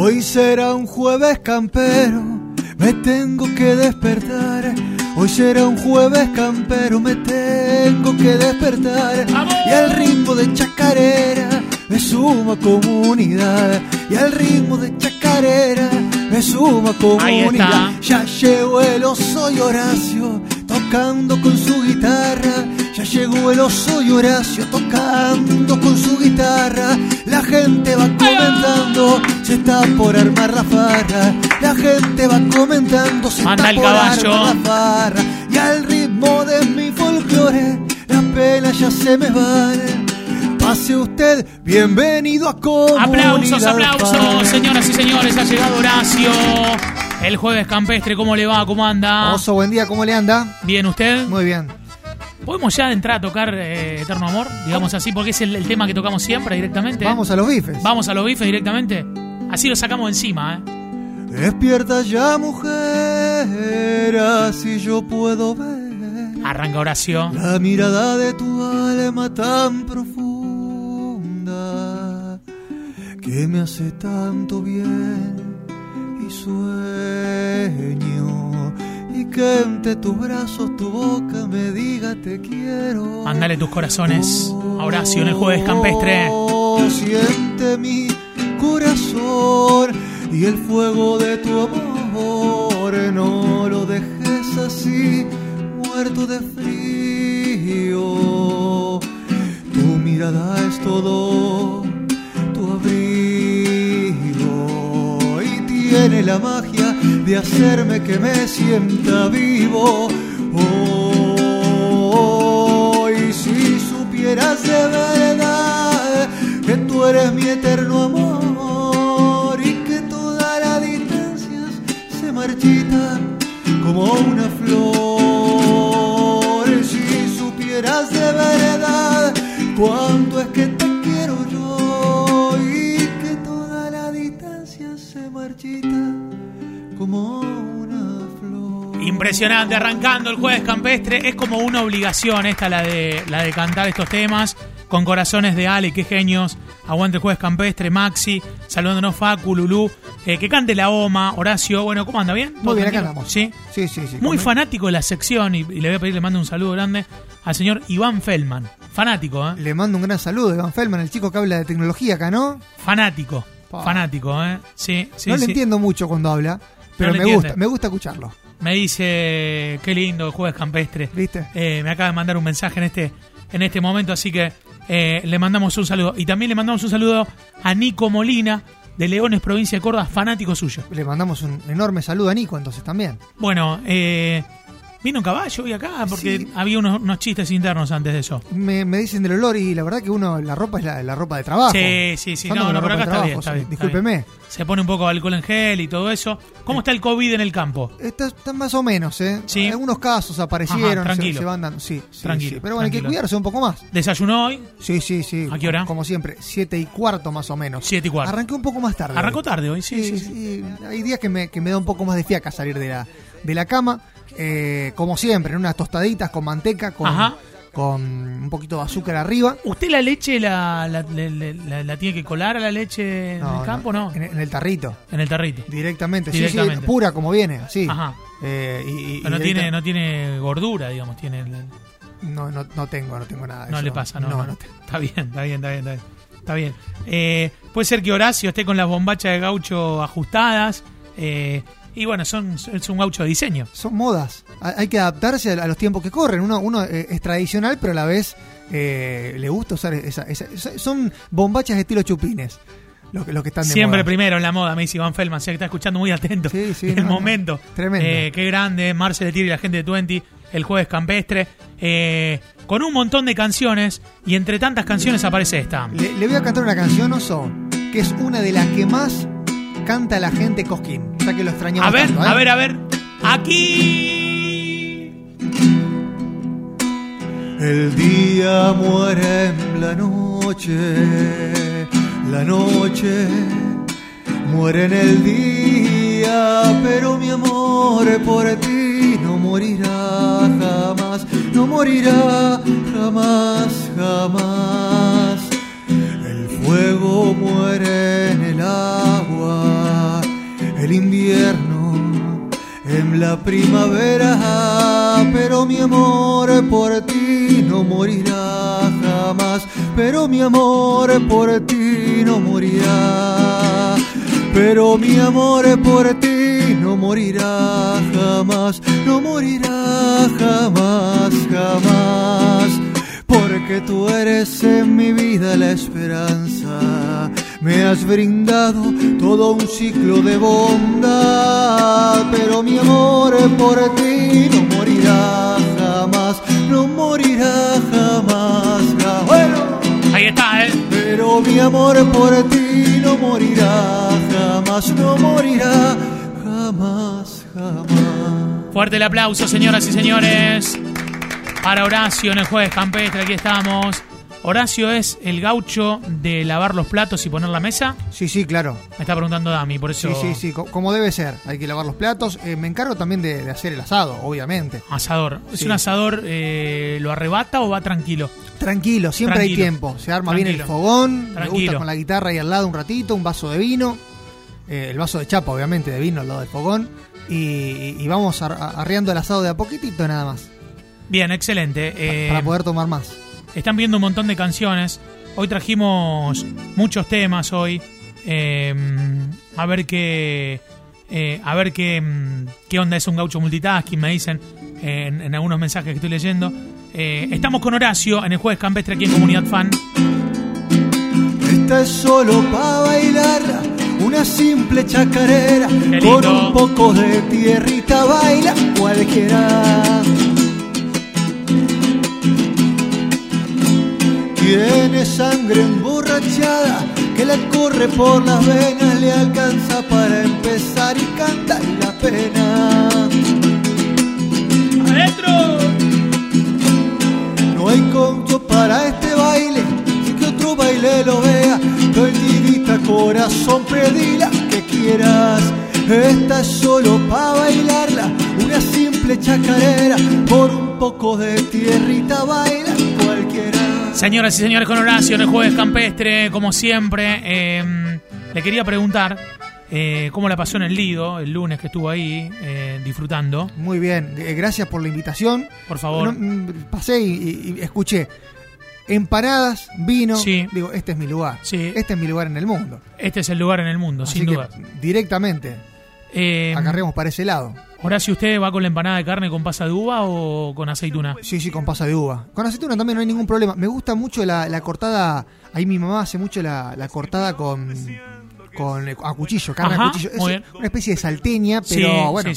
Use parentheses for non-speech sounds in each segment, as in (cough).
Hoy será un jueves campero, me tengo que despertar. Hoy será un jueves campero, me tengo que despertar. Y al ritmo de chacarera me suma comunidad. Y al ritmo de chacarera me suma comunidad. Ya llegó el oso y Horacio tocando con su guitarra. Ya llegó el oso y Horacio tocando con su guitarra. La gente va comentando, se está por armar la farra. La gente va comentando, se está el por caballo. armar la farra. Y al ritmo de mi folclore, las penas ya se me van. Pase usted, bienvenido a Comunidad Aplausos, aplausos, Farra. señoras y señores. Ha llegado Horacio. El jueves campestre, ¿cómo le va? ¿Cómo anda? Oso, buen día, ¿cómo le anda? ¿Bien usted? Muy bien. ¿Podemos ya entrar a tocar eh, Eterno Amor? Digamos así, porque es el, el tema que tocamos siempre directamente. Vamos a los bifes. Vamos a los bifes directamente. Así lo sacamos encima, ¿eh? Despierta ya, mujer, así yo puedo ver Arranca Horacio. la mirada de tu alma tan profunda que me hace tanto bien y sueño que entre tus brazos tu boca me diga te quiero. Mándale tus corazones a Horacio en el jueves campestre. Oh, siente mi corazón y el fuego de tu amor. No lo dejes así, muerto de frío. Tu mirada es todo, tu abrigo. Y tiene la magia de hacerme que me sienta vivo. Oh, y si supieras de verdad que tú eres mi eterno amor y que toda la distancia se marchita como una flor. Si supieras de verdad cuánto es que Impresionante, arrancando el jueves campestre. Es como una obligación esta la de, la de cantar estos temas. Con corazones de Ale, qué genios. Aguante el jueves campestre, Maxi. Saludándonos Facu, Lulú. Eh, que cante la OMA, Horacio. Bueno, ¿cómo anda? ¿Bien? ¿Todo Muy bien, acá andamos. ¿Sí? Sí, sí, sí. Muy fanático de la sección y, y le voy a pedir que le mande un saludo grande al señor Iván Feldman. Fanático, ¿eh? Le mando un gran saludo a Iván Feldman, el chico que habla de tecnología acá, ¿no? Fanático. Pa. Fanático, ¿eh? Sí, sí, no le entiendo mucho cuando habla, pero me gusta, me gusta escucharlo. Me dice, qué lindo jueves campestre. ¿Viste? Eh, me acaba de mandar un mensaje en este, en este momento, así que eh, le mandamos un saludo. Y también le mandamos un saludo a Nico Molina, de Leones, provincia de Córdoba, fanático suyo. Le mandamos un enorme saludo a Nico entonces también. Bueno, eh, vino un caballo hoy acá, porque Sí. había unos, unos chistes internos antes de eso. Me, me dicen del olor y la verdad que uno, la ropa es la, la ropa de trabajo. Sí, sí, sí. No, no, por acá está bien, está bien. está Discúlpeme. bien. Se pone un poco de alcohol en gel y todo eso. ¿Cómo está el COVID en el campo? Está, está más o menos, ¿eh? Sí. Algunos casos aparecieron, Ajá, se-. Se, van dando. Sí, sí, Tranquilo, sí. Pero bueno, hay que cuidarse un poco más. ¿Desayunó hoy? Sí, sí, sí. ¿A qué hora? Como siempre, siete y cuarto más o menos. Siete y cuarto. Arranqué un poco más tarde. Arrancó hoy. tarde hoy, sí, sí, Sí, sí. sí. Hay días que me, que me da un poco más de fiaca salir de la, de la cama. Eh, como siempre, en unas tostaditas con manteca, con, Ajá. con un poquito de azúcar arriba. ¿Usted la leche la, la, le- le- la- la tiene que colar a la leche en el campo no? En, en el tarrito, En el tarrito. directamente. Sí, Directamente. sí, pura como viene, así. Ajá. Eh, y, y- Pero no tiene, no tiene gordura, digamos, tiene no, no, no tengo, no tengo nada de no eso. le pasa, no. no. no te- Está bien, está bien, está bien, está bien. Está bien. Eh, puede ser que Horacio esté con las bombachas de gaucho ajustadas. eh, y bueno, son, es un gaucho de diseño. Son modas. Ha- Hay que adaptarse a los tiempos que corren. Uno, uno eh, es tradicional, pero a la vez eh, le gusta usar esa, Son bombachas de estilo chupines. Lo que, lo que están de Siempre moda. primero en la moda, me dice Iván Feldman, sé que está escuchando muy atento. Sí, sí, el no, no. momento. Tremendo. Eh, qué grande, Marcel Tiri y la gente de Twenty, el jueves campestre. eh, con un montón de canciones, y entre tantas canciones aparece esta. Le, le voy a cantar una canción, Oso, que es una de las que más canta la gente Cosquín. Que lo extrañamos A ver, tanto, ¿eh? a ver, a ver. Aquí. El día muere en la noche, la noche muere en el día, pero mi amor por ti no morirá jamás, no morirá jamás, jamás. El fuego muere en el agua el invierno, en la primavera, pero mi amor por ti no morirá jamás, pero mi amor por ti no morirá, pero mi amor por ti no morirá jamás, no morirá jamás, jamás, porque tú eres en mi vida la esperanza me has brindado todo un ciclo de bondad, pero mi amor por ti no morirá jamás, no morirá jamás. Bueno, ahí está, ¿eh? Pero mi amor por ti no morirá jamás, no morirá jamás, jamás. Fuerte el aplauso, señoras y señores. Para Horacio en el jueves campestre, aquí estamos. Horacio es el gaucho de lavar los platos y poner la mesa. Sí, sí, claro. Me está preguntando Dami, por eso. Sí, sí, sí, como debe ser. Hay que lavar los platos. Eh, me encargo también de, hacer el asado, obviamente. Asador. ¿Es un asador, eh, lo arrebata o va tranquilo? Tranquilo, siempre hay tiempo. Se arma bien el fogón. Me gusta con la guitarra ahí al lado un ratito, un vaso de vino. Eh, el vaso de chapa, obviamente, de vino al lado del fogón. Y, vamos arreando el asado de a poquitito nada más. Bien, excelente. para poder tomar más. Están viendo un montón de canciones. Hoy trajimos muchos temas hoy. Em, a ver qué. Eh, a ver qué, em, qué onda es un gaucho multitasking, me dicen en, algunos mensajes que estoy leyendo. Eh, estamos con Horacio en el jueves campestre aquí en Comunidad Fan. Esta es solo para bailar, una simple chacarera. Con un poco de tierrita baila cualquiera. Tiene sangre emborrachada que le corre por las venas, le alcanza para empezar y cantar la pena. ¡Adentro! No hay conto para este baile, si que otro baile lo vea. Perdidita corazón, pedila que quieras. Esta es solo para bailarla, una simple chacarera, por un poco de tierrita baila. Señoras y señores, con Horacio en el jueves campestre, como siempre, em, le quería preguntar eh, cómo la pasó en el Lido el lunes que estuvo ahí eh, disfrutando. Muy bien, eh, gracias por la invitación. Por favor. Mm, pasé y, escuché empanadas, vino. Sí. Digo, este es mi lugar. Sí. Este es mi lugar en el mundo. Este es el lugar en el mundo, sin duda. Directamente. Eh, Acarreamos para ese lado. Horacio, ¿usted va con la empanada de carne con pasa de uva o con aceituna? Sí, sí, con pasa de uva. Con aceituna también no hay ningún problema. Me gusta mucho la, cortada. Ahí mi mamá hace mucho la, cortada con, con a cuchillo, carne a cuchillo. Es una especie de salteña, pero bueno,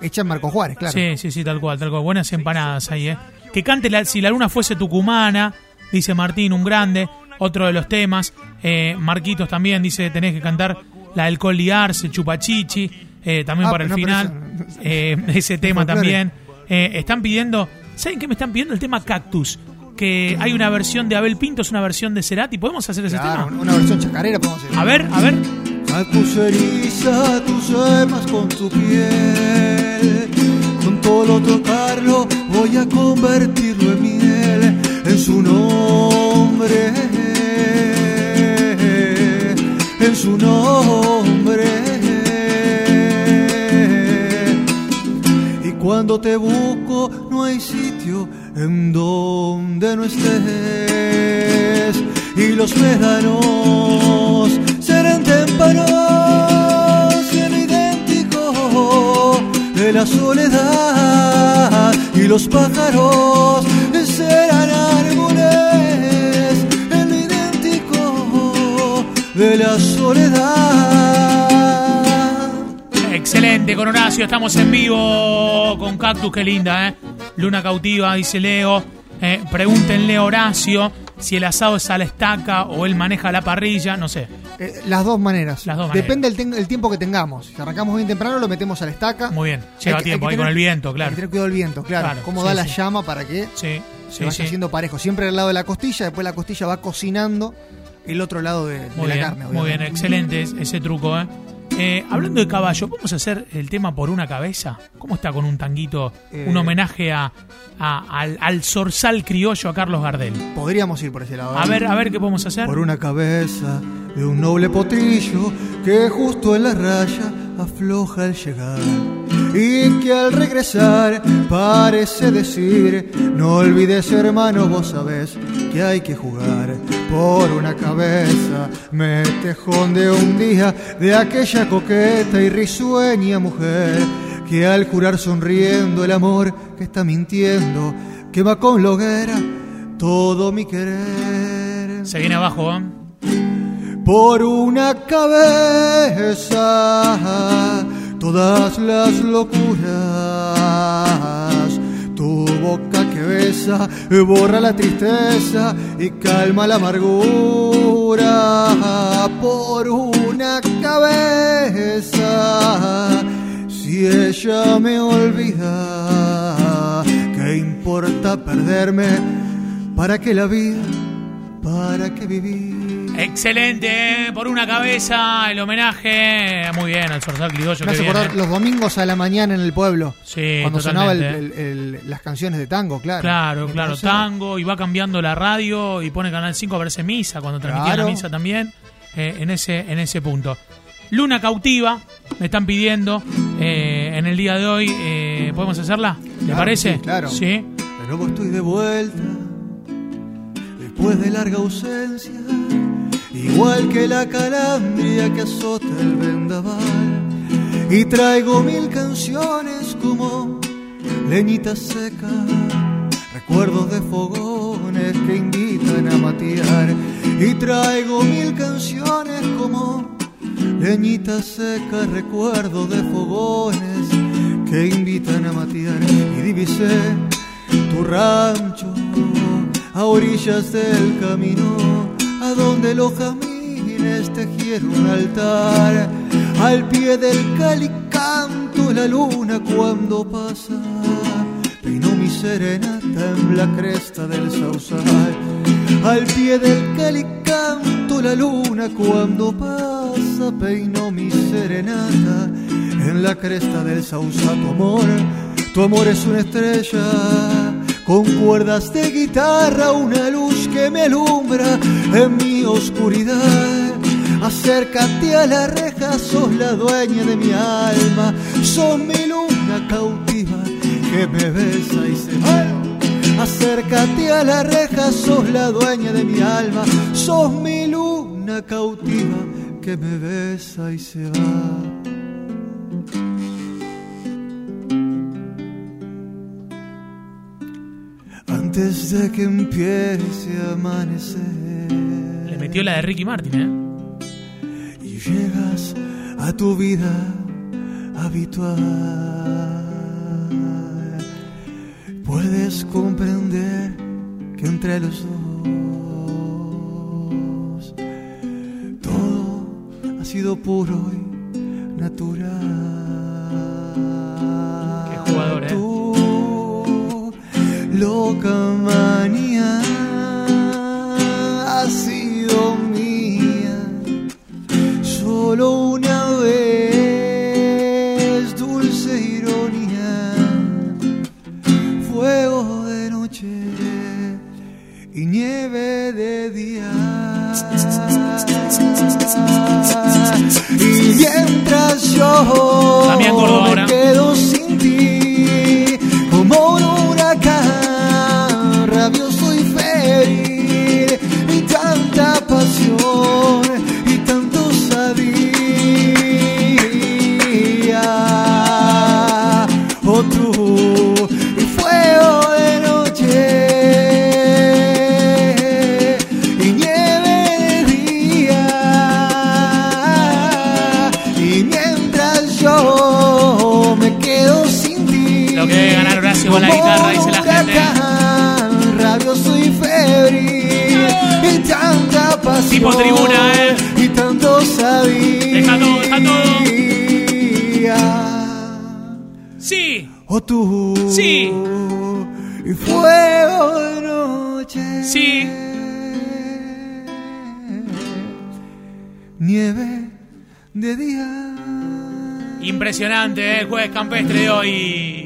hecha en Marco Juárez, claro. Sí, sí, sí, tal cual, tal cual. Buenas empanadas ahí, ¿eh? Que cante si la luna fuese tucumana, dice Martín, un grande. Otro de los temas. Eh, Marquitos también dice: tenés que cantar la del coliarse, chupachichi. Eh, también ah, para el final. Eh, (laughs) ese tema también. Eh, están pidiendo, ¿saben qué me están pidiendo? El tema Cactus. Que hay una versión de Abel Pinto, es una versión de Cerati. ¿Podemos hacer ese tema? Una versión chacarera podemos hacer. A ver, a ver. eriza tus almas con tu piel. Con todo tocarlo voy a convertirlo en miel. En su nombre. En su nombre. Cuando te busco no hay sitio en donde no estés. Y los médanos serán témpanos en idéntico de la soledad. Y los pájaros serán árboles en idéntico de la soledad Excelente, con Horacio, estamos en vivo con Cactus, qué linda, ¿eh? Luna cautiva, dice Leo. Eh, pregúntenle a Horacio si el asado es a la estaca o él maneja la parrilla, no sé. Eh, las dos maneras. Las dos Depende del tiempo que tengamos. Si arrancamos bien temprano, lo metemos a la estaca. Muy bien, lleva tiempo ahí con el viento, claro. Hay que tener cuidado del viento, claro. Cómo da la llama para que se vaya haciendo parejo. Siempre al lado de la costilla, después la costilla va cocinando el otro lado de, la carne. Muy bien, excelente ese truco, ¿eh? Eh, hablando de caballo, ¿vamos a hacer el tema por una cabeza? ¿Cómo está con un tanguito, un eh, homenaje a, al, al, zorzal criollo a Carlos Gardel? Podríamos ir por ese lado. A ver, a ver qué podemos hacer. Por una cabeza de un noble potrillo que justo en la raya afloja al llegar y que al regresar parece decir, no olvides hermano, vos sabés que hay que jugar por una cabeza, me de un día de aquella coqueta y risueña mujer que al curar sonriendo el amor que está mintiendo, que va con la hoguera todo mi querer. Se viene abajo, ¿eh? Por una cabeza, todas las locuras, tu boca que besa, borra la tristeza y calma la amargura. Por una cabeza, si ella me olvida, ¿qué importa perderme? ¿Para qué la vida? ¿Para qué vivir? Excelente, ¿eh? por una cabeza, el homenaje. Muy bien, al Zorzal Criollo. Me hace acordar los domingos a la mañana en el pueblo. Sí, Cuando sonaba totalmente. las canciones de tango, claro. Claro, claro, tango, y va cambiando la radio y pone Canal 5 a verse misa, cuando transmitía Claro. la misa también, eh, en, ese, en ese punto. Luna cautiva, me están pidiendo eh, en el día de hoy, eh, ¿podemos hacerla? ¿Le Claro, parece? sí, claro. Sí. De nuevo estoy de vuelta, después de larga ausencia, igual que la calandria que azota el vendaval. Y traigo mil canciones como leñita seca, recuerdos de fogones que invitan a matear. Y traigo mil canciones como leñita seca, recuerdos de fogones que invitan a matear. Y divisé tu rancho a orillas del camino, donde los jamines tejieron un altar. Al pie del calicanto la luna cuando pasa, peinó mi serenata en la cresta del sausal. Al pie del calicanto la luna cuando pasa, peinó mi serenata en la cresta del sausal. Tu amor, tu amor es una estrella con cuerdas de guitarra, una luz que me alumbra en mi oscuridad. Acércate a la reja, sos la dueña de mi alma, sos mi luna cautiva que me besa y se va. Acércate a la reja, sos la dueña de mi alma, sos mi luna cautiva que me besa y se va. Antes de que empiece a amanecer Le metió la de Ricky Martin, ¿eh? y llegas a tu vida habitual, puedes comprender que entre los dos todo ha sido puro y natural. Y tanta pasión. Tipo tribuna, ¿eh? Y tanto sabía. Deja todo, deja Sí, O tú. Sí. Y fuego de noche. Sí. Nieve de día. impresionante, ¿eh? el jueves campestre de hoy.